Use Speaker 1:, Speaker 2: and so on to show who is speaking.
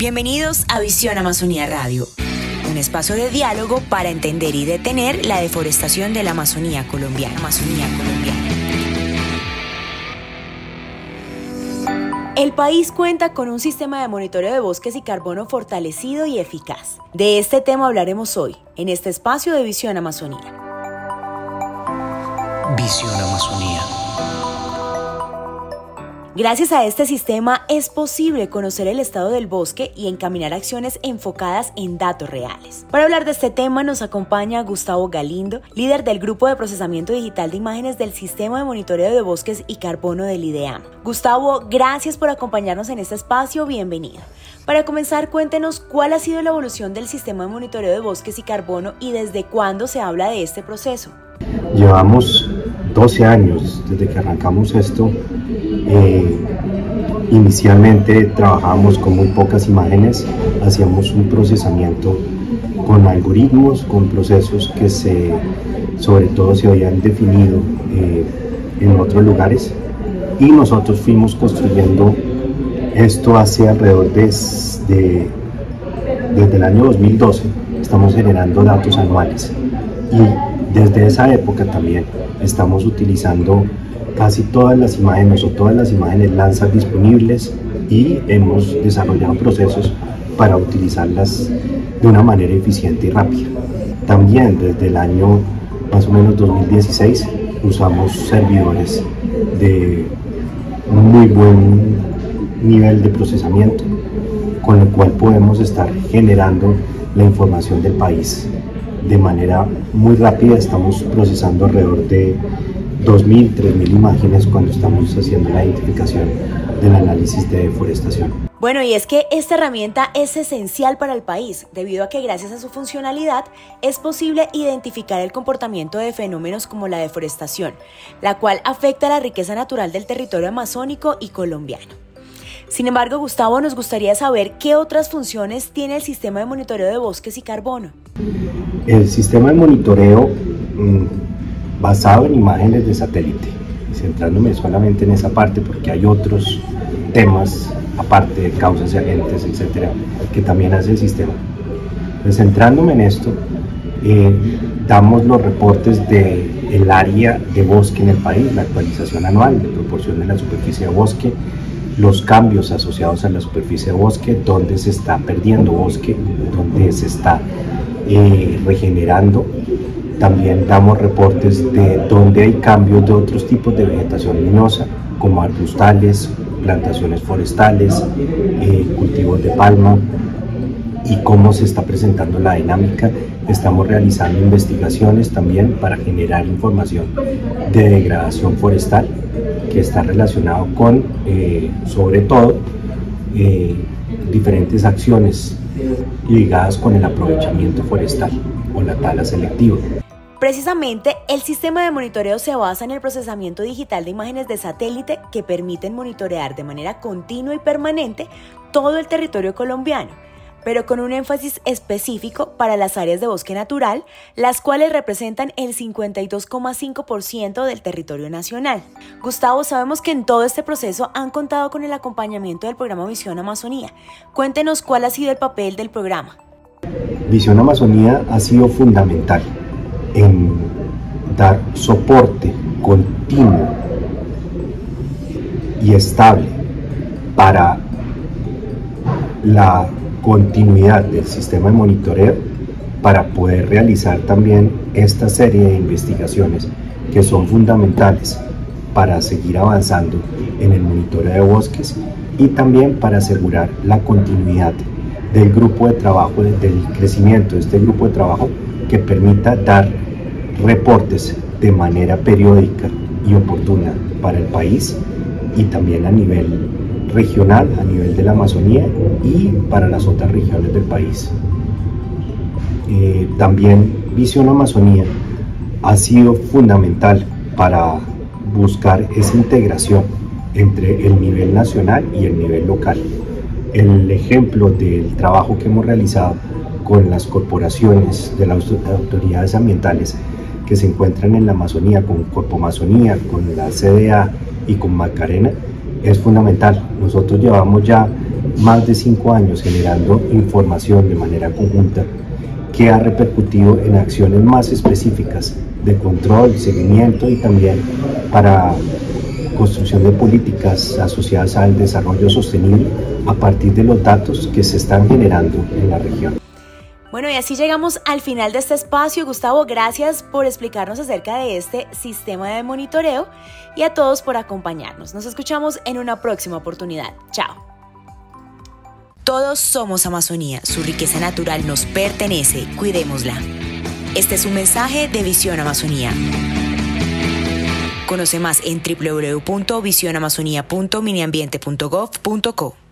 Speaker 1: Bienvenidos a Visión Amazonía Radio, un espacio de diálogo para entender y detener la deforestación de la Amazonía colombiana. Amazonía colombiana. El país cuenta con un sistema de monitoreo de bosques y carbono fortalecido y eficaz. De este tema hablaremos hoy, en este espacio de Visión Amazonía.
Speaker 2: Visión Amazonía.
Speaker 1: Gracias a este sistema es posible conocer el estado del bosque y encaminar acciones enfocadas en datos reales. Para hablar de este tema nos acompaña Gustavo Galindo, líder del Grupo de Procesamiento Digital de Imágenes del Sistema de Monitoreo de Bosques y Carbono del IDEAM. Gustavo, gracias por acompañarnos en este espacio, bienvenido. Para comenzar, cuéntenos cuál ha sido la evolución del sistema de monitoreo de bosques y carbono y desde cuándo se habla de este proceso.
Speaker 3: Llevamos 12 años desde que arrancamos esto. Eh, inicialmente trabajábamos con muy pocas imágenes, hacíamos un procesamiento con algoritmos, con procesos que se, sobre todo se habían definido eh, en otros lugares. Y nosotros fuimos construyendo esto hace alrededor de, de desde el año 2012 estamos generando datos anuales desde esa época también estamos utilizando casi todas las imágenes o todas las imágenes lanzas disponibles y hemos desarrollado procesos para utilizarlas de una manera eficiente y rápida. También desde el año más o menos 2016 usamos servidores de muy buen nivel de procesamiento con lo cual podemos estar generando la información del país de manera muy rápida. Estamos procesando alrededor de 2.000, 3.000 imágenes cuando estamos haciendo la identificación del análisis de deforestación.
Speaker 1: Bueno, y es que esta herramienta es esencial para el país, debido a que gracias a su funcionalidad es posible identificar el comportamiento de fenómenos como la deforestación, la cual afecta la riqueza natural del territorio amazónico y colombiano. Sin embargo, Gustavo, nos gustaría saber qué otras funciones tiene el sistema de monitoreo de bosques y carbono.
Speaker 3: El sistema de monitoreo mm, basado en imágenes de satélite, centrándome solamente en esa parte porque hay otros temas, aparte de causas y agentes, etcétera, que también hace el sistema. Centrándome en esto, eh, damos los reportes del el área de bosque en el país, la actualización anual de proporción de la superficie de bosque, los cambios asociados a la superficie de bosque, dónde se está perdiendo bosque, dónde se está regenerando. También damos reportes de dónde hay cambios de otros tipos de vegetación luminosa, como arbustales, plantaciones forestales, eh, cultivos de palma y cómo se está presentando la dinámica. Estamos realizando investigaciones también para generar información de degradación forestal que está relacionado con, eh, sobre todo, eh, diferentes acciones ligadas con el aprovechamiento forestal o la tala selectiva.
Speaker 1: Precisamente, el sistema de monitoreo se basa en el procesamiento digital de imágenes de satélite que permiten monitorear de manera continua y permanente todo el territorio colombiano pero con un énfasis específico para las áreas de bosque natural, las cuales representan el 52,5% del territorio nacional. Gustavo, sabemos que en todo este proceso han contado con el acompañamiento del programa Visión Amazonía. Cuéntenos cuál ha sido el papel del programa.
Speaker 3: Visión Amazonía ha sido fundamental en dar soporte continuo y estable para la continuidad del sistema de monitoreo para poder realizar también esta serie de investigaciones que son fundamentales para seguir avanzando en el monitoreo de bosques y también para asegurar la continuidad del grupo de trabajo, del crecimiento de este grupo de trabajo que permita dar reportes de manera periódica y oportuna para el país y también a nivel regional de la Amazonía y para las otras regiones del país. Eh, también Visión Amazonía ha sido fundamental para buscar esa integración entre el nivel nacional y el nivel local. El ejemplo del trabajo que hemos realizado con las corporaciones de las autoridades ambientales que se encuentran en la Amazonía, con Corpo Amazonía, con la CDA y con Macarena, es fundamental. Nosotros llevamos ya más de cinco años generando información de manera conjunta que ha repercutido en acciones más específicas de control, seguimiento y también para construcción de políticas asociadas al desarrollo sostenible a partir de los datos que se están generando en la región.
Speaker 1: Bueno, y así llegamos al final de este espacio. Gustavo, gracias por explicarnos acerca de este sistema de monitoreo y a todos por acompañarnos. Nos escuchamos en una próxima oportunidad. Chao. Todos somos Amazonía, su riqueza natural nos pertenece, cuidémosla. Este es un mensaje de Visión Amazonía. Conoce más en www.visionamazonía.miniambiente.gov.co.